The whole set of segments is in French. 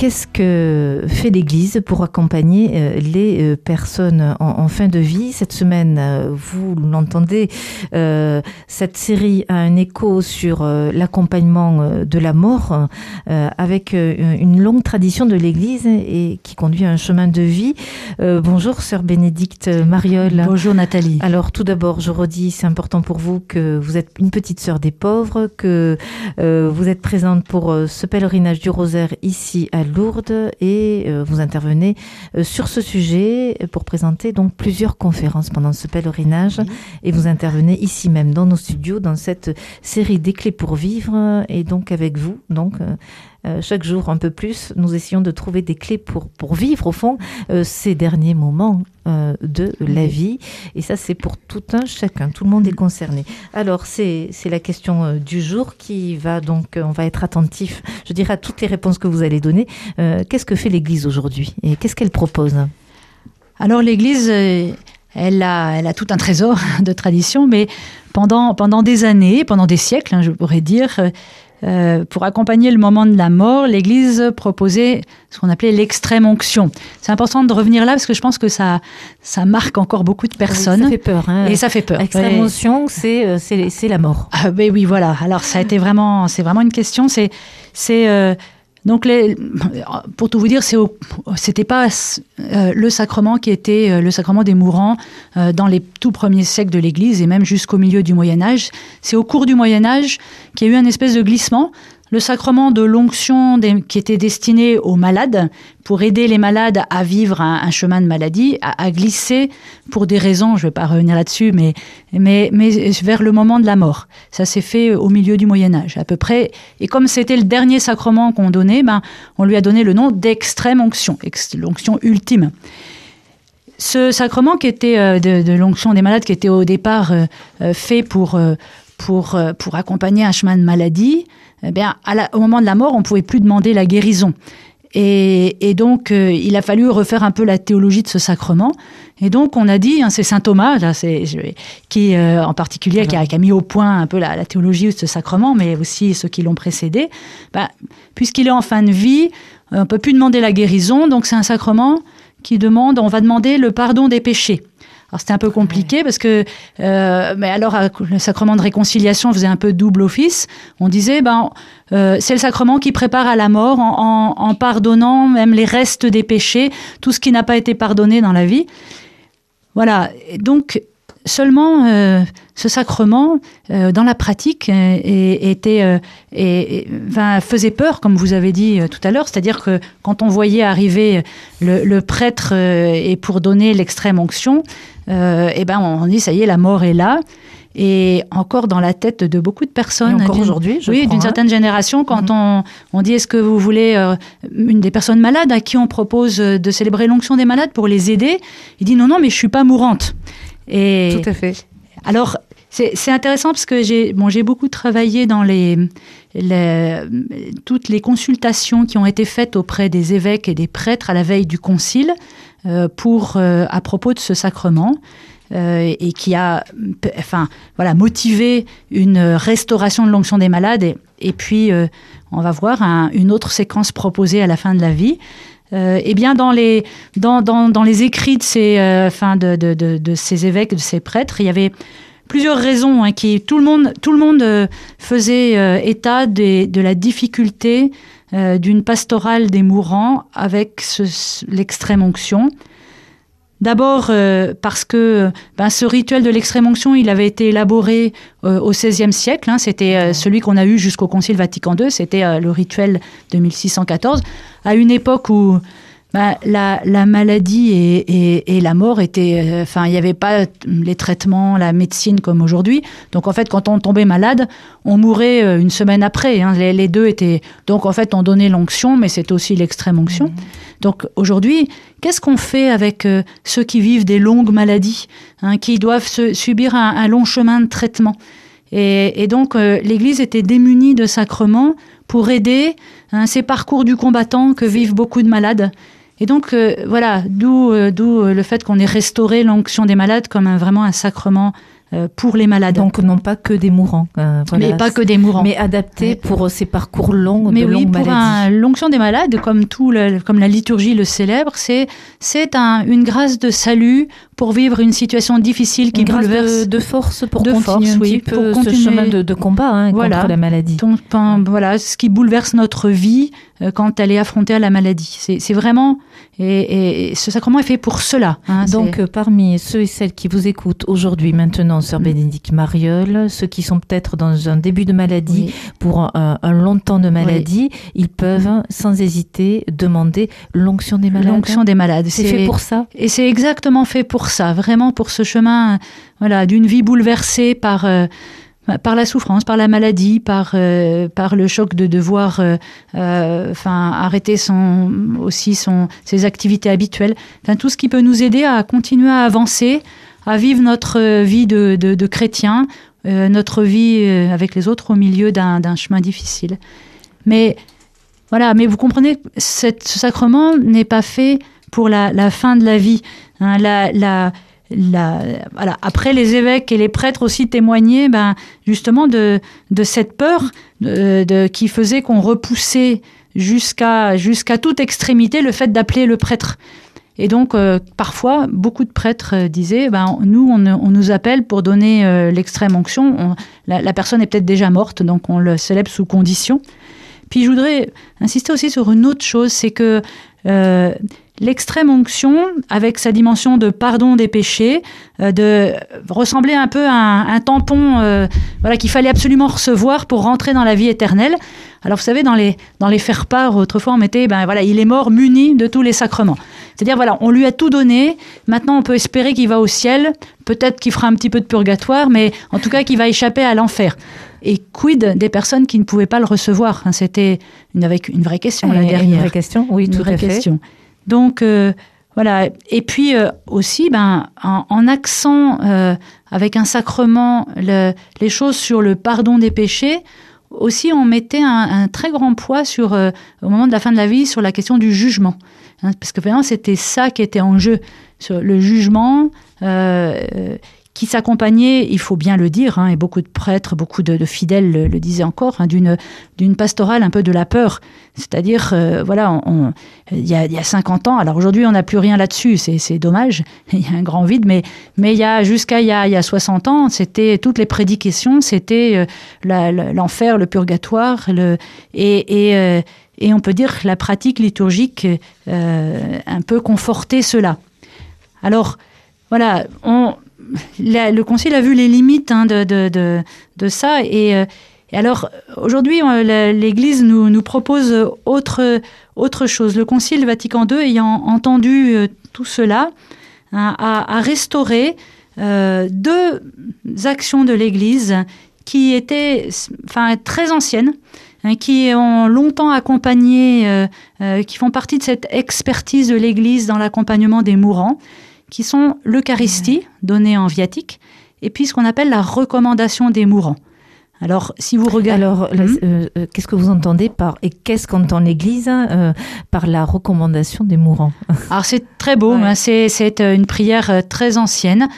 Qu'est-ce que fait l'Église pour accompagner euh, les euh, personnes en, fin de vie? Cette semaine, euh, vous l'entendez, cette série a un écho sur l'accompagnement de la mort, avec une longue tradition de l'Église et qui conduit à un chemin de vie. bonjour, sœur Bénédicte Mariol. Bonjour Nathalie. Alors tout d'abord, je redis, c'est important pour vous que vous êtes une petite sœur des pauvres, que vous êtes présente pour ce pèlerinage du rosaire ici à Lourdes et euh, vous intervenez euh, sur ce sujet pour présenter donc plusieurs conférences pendant ce pèlerinage et vous intervenez ici même dans nos studios dans cette série des clés pour vivre et donc avec vous donc euh, chaque jour un peu plus nous essayons de trouver des clés pour pour vivre au fond ces derniers moments de la vie. Et ça c'est pour tout un chacun. Tout le monde est concerné. Alors c'est la question du jour qui va donc on va être attentif je dirais à toutes les réponses que vous allez donner. Euh, qu'est-ce que fait l'Église aujourd'hui et qu'est-ce qu'elle propose? Alors l'Église, euh, elle a, elle a tout un trésor de tradition, mais pendant, pendant des années, pendant des siècles, hein, je pourrais dire, euh, pour accompagner le moment de la mort, l'Église proposait ce qu'on appelait l'extrême onction. C'est important de revenir là parce que je pense que ça, ça marque encore beaucoup de personnes. ça fait peur. Hein. Et ça fait peur. L'extrême onction, c'est c'est la mort. Ah, ben oui, voilà. Alors ça a été vraiment, c'est vraiment une question. C'est c'est donc, pour tout vous dire, c'était pas euh, le sacrement qui était euh, le sacrement des mourants euh, dans les tout premiers siècles de l'Église et même jusqu'au milieu du Moyen Âge. C'est au cours du Moyen Âge qu'il y a eu un espèce de glissement le sacrement de l'onction qui était destiné aux malades, pour aider les malades à vivre un, chemin de maladie, a, glissé pour des raisons, je ne vais pas revenir là-dessus, mais, mais, mais vers le moment de la mort. Ça s'est fait au milieu du Moyen Âge, à peu près. Et comme c'était le dernier sacrement qu'on donnait, ben, on lui a donné le nom d'extrême onction, l'onction ultime. Ce sacrement qui était euh, de, l'onction des malades, qui était au départ euh, euh, fait pour, pour, pour accompagner un chemin de maladie, eh bien, au moment de la mort, on pouvait plus demander la guérison. Et, donc, euh, il a fallu refaire un peu la théologie de ce sacrement. Et donc, on a dit, hein, c'est saint Thomas, là, qui euh, en particulier, qui a, mis au point un peu la, théologie de ce sacrement, mais aussi ceux qui l'ont précédé. Bah, puisqu'il est en fin de vie, on peut plus demander la guérison, donc c'est un sacrement qui demande, on va demander le pardon des péchés. Alors c'était un peu compliqué parce que, euh, mais alors euh, le sacrement de réconciliation faisait un peu double office. On disait, ben, euh, c'est le sacrement qui prépare à la mort en, en, pardonnant même les restes des péchés, tout ce qui n'a pas été pardonné dans la vie. Voilà. donc seulement ce sacrement, dans la pratique, était, et, faisait peur, comme vous avez dit tout à l'heure. C'est-à-dire que quand on voyait arriver le, le prêtre et pour donner l'extrême onction, euh, et ben on dit ça y est, la mort est là. Et encore dans la tête de beaucoup de personnes. encore aujourd'hui, Oui, d'une certaine génération, quand mhm. on, on, dit est-ce que vous voulez euh, une des personnes malades à qui on propose de célébrer l'onction des malades pour les aider, il dit non, non, mais je suis pas mourante. Et Tout à fait. Alors, c'est intéressant parce que j'ai bon, beaucoup travaillé dans les, toutes les consultations qui ont été faites auprès des évêques et des prêtres à la veille du concile. Euh, pour, euh, à propos de ce sacrement. Euh, et qui a enfin, voilà, motivé une restauration de l'onction des malades. Et, puis, on va voir une autre séquence proposée à la fin de la vie. eh bien, dans les, dans, dans, dans les écrits de ces, enfin, de, de, de, ces évêques, de ces prêtres, il y avait plusieurs raisons hein, qui tout le monde, tout le monde faisait état de la difficulté euh, d'une pastorale des mourants avec l'extrême onction. D'abord euh, parce que ben, ce rituel de l'extrême onction, il avait été élaboré euh, au XVIe siècle. Hein. c'était celui qu'on a eu jusqu'au Concile Vatican II. C'était le rituel de 1614, à une époque où bah, la, maladie et, la mort étaient. Euh, enfin, il n'y avait pas les traitements, la médecine comme aujourd'hui. Donc, en fait, quand on tombait malade, on mourait euh, une semaine après. Hein. Les, deux étaient. Donc, en fait, on donnait l'onction, mais c'est aussi l'extrême onction. Mmh. Donc, aujourd'hui, qu'est-ce qu'on fait avec euh, ceux qui vivent des longues maladies, hein, qui doivent subir un, long chemin de traitement? Et, donc, l'Église était démunie de sacrements pour aider hein, ces parcours du combattant que vivent beaucoup de malades. Et donc, euh, voilà, d'où euh, d'où le fait qu'on ait restauré l'onction des malades comme un, vraiment un sacrement euh, pour les malades. Donc non pas que des mourants. Euh, voilà. Mais pas que des mourants. Mais adapté pour ces parcours longs mais de oui, longues pour l'onction des malades, comme tout, le, comme la liturgie le célèbre, c'est c'est un, une grâce de salut pour vivre une situation difficile qui bouleverse. de, de force pour de continuer force, oui, ce chemin de, de combat hein, Voilà. contre la maladie. Donc, voilà, ce qui bouleverse notre vie euh, quand elle est affrontée à la maladie. C'est vraiment et, ce sacrement est fait pour cela. hein, Donc, euh, parmi ceux et celles qui vous écoutent aujourd'hui, maintenant, Sœur Mm. Bénédicte Mariol, ceux qui sont peut-être dans un début de maladie, oui. pour un, un long temps de maladie, ils peuvent, sans hésiter, demander l'onction des malades. l'onction des malades. C'est fait pour ça? Et c'est exactement fait pour ça, vraiment pour ce chemin, voilà, d'une vie bouleversée par euh, par la souffrance, par la maladie, par euh, par le choc de devoir, euh, enfin arrêter son aussi son ses activités habituelles, enfin tout ce qui peut nous aider à continuer à avancer, à vivre notre vie de de, de chrétien, notre vie avec les autres au milieu d'un chemin difficile. Mais voilà, mais vous comprenez, cette, ce sacrement n'est pas fait pour la fin de la vie. Hein. Après, les évêques et les prêtres aussi témoignaient ben, justement de, cette peur de- qui faisait qu'on repoussait jusqu'à toute extrémité le fait d'appeler le prêtre. Et donc, euh, parfois, beaucoup de prêtres euh, disaient, ben, nous, on, nous appelle pour donner euh, l'extrême onction. On- la, la personne est peut-être déjà morte, donc on le célèbre sous condition. Puis je voudrais insister aussi sur une autre chose, c'est que euh, l'extrême onction, avec sa dimension de pardon des péchés, euh, de ressembler un peu à un, un tampon euh, voilà, qu'il fallait absolument recevoir pour rentrer dans la vie éternelle. Alors vous savez, dans les, dans les faire-part, autrefois on mettait, ben voilà, il est mort muni de tous les sacrements. C'est-à-dire, voilà, on lui a tout donné, maintenant on peut espérer qu'il va au ciel, peut-être qu'il fera un petit peu de purgatoire, mais en tout cas qu'il va échapper à l'enfer. Et quid des personnes qui ne pouvaient pas le recevoir? Hein, C'était une, avec une vraie question là et derrière. Une vraie question, oui, Une vraie à fait. question. Donc euh, voilà. Et puis euh, aussi, ben, en, en accent euh, avec un sacrement le- les choses sur le pardon des péchés. Aussi, on mettait un, très grand poids sur, au moment de la fin de la vie, sur la question du jugement, Hein, parce que vraiment c'était ça qui était en jeu, sur le jugement. Qui s'accompagnait, il faut bien le dire, hein, et beaucoup de prêtres, beaucoup de, fidèles le, disaient encore, hein, d'une d'une pastorale un peu de la peur. C'est-à-dire, euh, voilà, il y, a, y a 50 ans, alors aujourd'hui on n'a plus rien là-dessus, c'est c'est dommage, il y a un grand vide, mais, mais y a jusqu'à il, y a- y a 60 ans, c'était toutes les prédications, c'était euh, l'enfer, le purgatoire, le, et, et, euh, et on peut dire que la pratique liturgique un peu confortait cela. Alors, voilà, on, le Concile a vu les limites hein, de, de, de, ça. Et, euh, alors, aujourd'hui, euh, l'Église nous, propose autre, autre chose. Le Concile Vatican II, ayant entendu euh, tout cela, hein, a, restauré deux actions de l'Église qui étaient enfin, très anciennes, hein, qui ont longtemps accompagné, qui font partie de cette expertise de l'Église dans l'accompagnement des mourants qui sont l'Eucharistie, donnée en viatique, et puis ce qu'on appelle la recommandation des mourants. Alors, si vous regardez... Alors, Mhm. euh, euh, qu'est-ce que vous entendez par et qu'est-ce qu'entend l'Église euh, par la recommandation des mourants? Alors, c'est très beau, Ouais. hein, c'est une prière très ancienne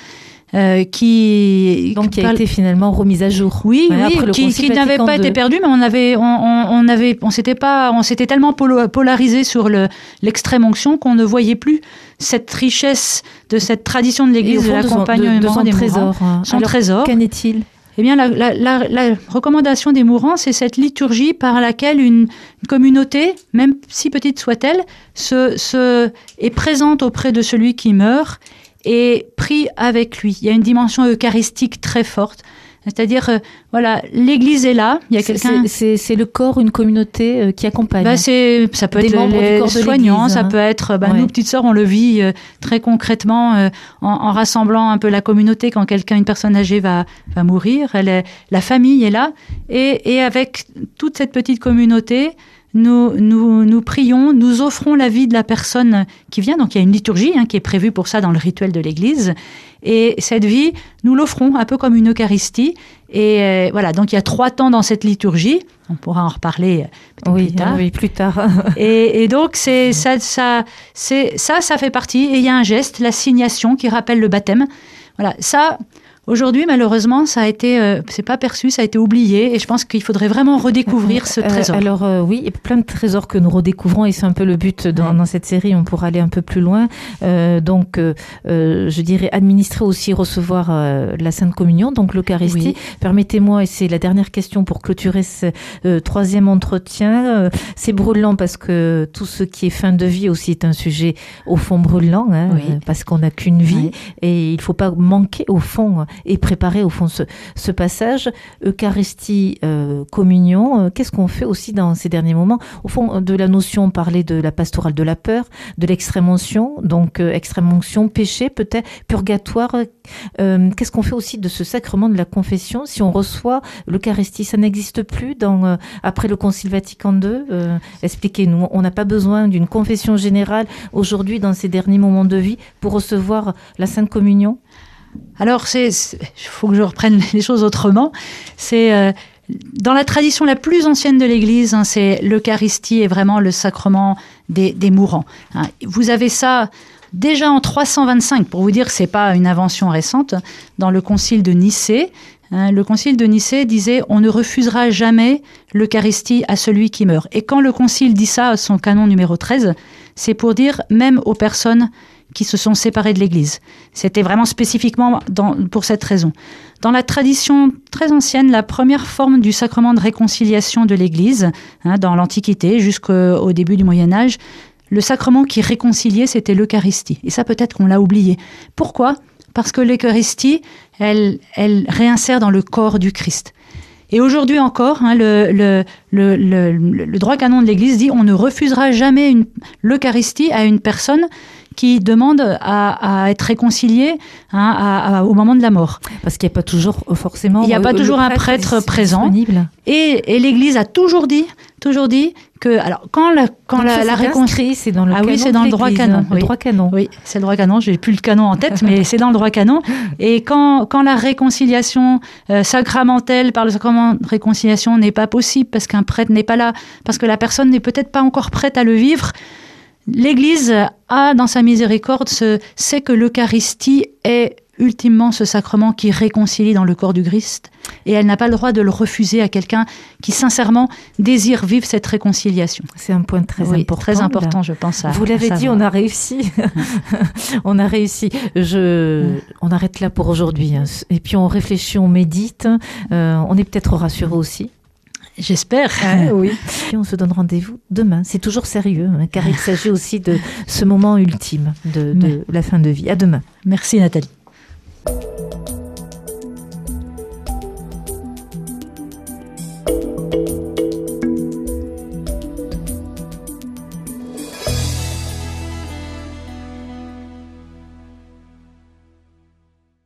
euh, qui... Donc, qui a parle- été finalement remise à jour. Oui, Ouais, oui, après qui, n'avait pas été perdu, mais on avait, on, on, on avait, on s'était pas, on s'était tellement polarisé sur le l'extrême onction qu'on ne voyait plus cette richesse de cette tradition de l'Église de l'accompagnement de- de son des trésor. mourants. hein. Son Alors, trésor. Qu'en est-il? Eh bien, la, la- la- la recommandation des mourants, c'est cette liturgie par laquelle une, une communauté, même si petite soit-elle, se, se, est présente auprès de celui qui meurt et prie avec lui. Il y a une dimension eucharistique très forte. C'est-à-dire, euh, voilà, l'Église est là, il y a C'est- quelqu'un... c'est- le corps, une communauté euh, qui accompagne. Bah, c'est, ça peut Des être les soignants, ça hein. peut être, bah, Ouais. nous, petites sœurs, on le vit euh, très concrètement en, en rassemblant un peu la communauté quand quelqu'un, une personne âgée va, va mourir. Elle est- la famille est là. Et, et avec toute cette petite communauté, nous, nous, nous prions, nous offrons la vie de la personne qui vient. Donc il y a une liturgie hein, qui est prévue pour ça dans le rituel de l'Église. Et cette vie, nous l'offrons un peu comme une Eucharistie. Et euh, voilà, donc il y a trois temps dans cette liturgie. On pourra en reparler euh, oui, plus tard. Oui, plus tard. et, et, donc c'est ça, ça, c'est ça, ça fait partie. Et il y a un geste, l'assignation, qui rappelle le baptême. Voilà, ça, Aujourd'hui, malheureusement, ça a été, euh, c'est pas perçu, ça a été oublié, et je pense qu'il faudrait vraiment redécouvrir ce Euh, trésor. alors euh, oui, il y a plein de trésors que nous redécouvrons, et c'est un peu le but dans, Ouais. dans cette série. On pourra aller un peu plus loin. Euh, donc, euh, je dirais administrer aussi, recevoir euh, la Sainte Communion, donc l'Eucharistie. Oui. Permettez-moi, et c'est la dernière question pour clôturer ce euh, troisième entretien. euh, c'est brûlant parce que tout ce qui est fin de vie aussi est un sujet au fond brûlant, hein, Oui. parce qu'on n'a qu'une vie. Ouais. Et il faut pas manquer au fond et préparer au fond ce, passage. Eucharistie, euh, communion, euh, qu'est-ce qu'on fait aussi dans ces derniers moments? Au fond, de la notion, on parlait de la pastorale de la peur, de l'extrême onction, donc euh, extrême onction, péché peut-être, purgatoire. euh, qu'est-ce qu'on fait aussi de ce sacrement de la confession? Si on reçoit l'Eucharistie Ça n'existe plus euh, après le Concile Vatican II Euh, Expliquez-nous, on n'a pas besoin d'une confession générale aujourd'hui dans ces derniers moments de vie pour recevoir la Sainte Communion? Alors, il faut que je reprenne les choses autrement. C'est euh, dans la tradition la plus ancienne de l'Église, hein, c'est l'Eucharistie est vraiment le sacrement des, des mourants. hein. Vous avez ça déjà en 325, pour vous dire que c'est pas une invention récente, dans le Concile de Nicée. Hein, le Concile de Nicée disait on ne refusera jamais l'Eucharistie à celui qui meurt. Et quand le Concile dit ça, son canon numéro 13, c'est pour dire même aux personnes qui se sont séparées de l'Église. C'était vraiment spécifiquement pour cette raison. Dans la tradition très ancienne, la première forme du sacrement de réconciliation de l'Église, hein, dans l'Antiquité jusqu'au au début du Moyen Âge, le sacrement qui réconciliait, c'était l'Eucharistie. Et ça, peut-être qu'on l'a oublié. Pourquoi? Parce que l'Eucharistie, elle, elle réinsère dans le corps du Christ. Et aujourd'hui encore, hein, le, droit canon de l'Église dit on ne refusera jamais l'Eucharistie à une personne qui demande à, à être réconciliée hein, à- à- au moment de la mort. Parce qu'il n'y a pas toujours euh, forcément. Il n'y a euh, pas toujours un prêtre présent. disponible. Et, et l'Église a toujours dit, toujours dit que alors quand la quand Donc la, c'est réconciliation c'est dans le Ah oui, canon c'est de dans le droit canon, hein, Le oui. droit canon. Oui, c'est le droit canon. J'ai plus le canon en tête, mais c'est dans le droit canon. Et quand, quand la réconciliation euh, sacramentelle par le sacrement de réconciliation n'est pas possible parce qu'un prêtre n'est pas là, parce que la personne n'est peut-être pas encore prête à le vivre, l'Église a dans sa miséricorde ce, sait que l'Eucharistie est ultimement ce sacrement qui réconcilie dans le corps du Christ et elle n'a pas le droit de le refuser à quelqu'un qui sincèrement désire vivre cette réconciliation. C'est un point très Oui, important. très là. important, je pense. À, Vous l'avez dit, on a réussi. on a réussi. Je, on arrête là pour aujourd'hui. hein. Et puis on réfléchit, on médite. Euh, on est peut-être rassuré aussi. J'espère. oui. Et on se donne rendez-vous demain. C'est toujours sérieux, hein, car il s'agit aussi de ce moment ultime de, de la fin de vie. À demain. Merci Nathalie.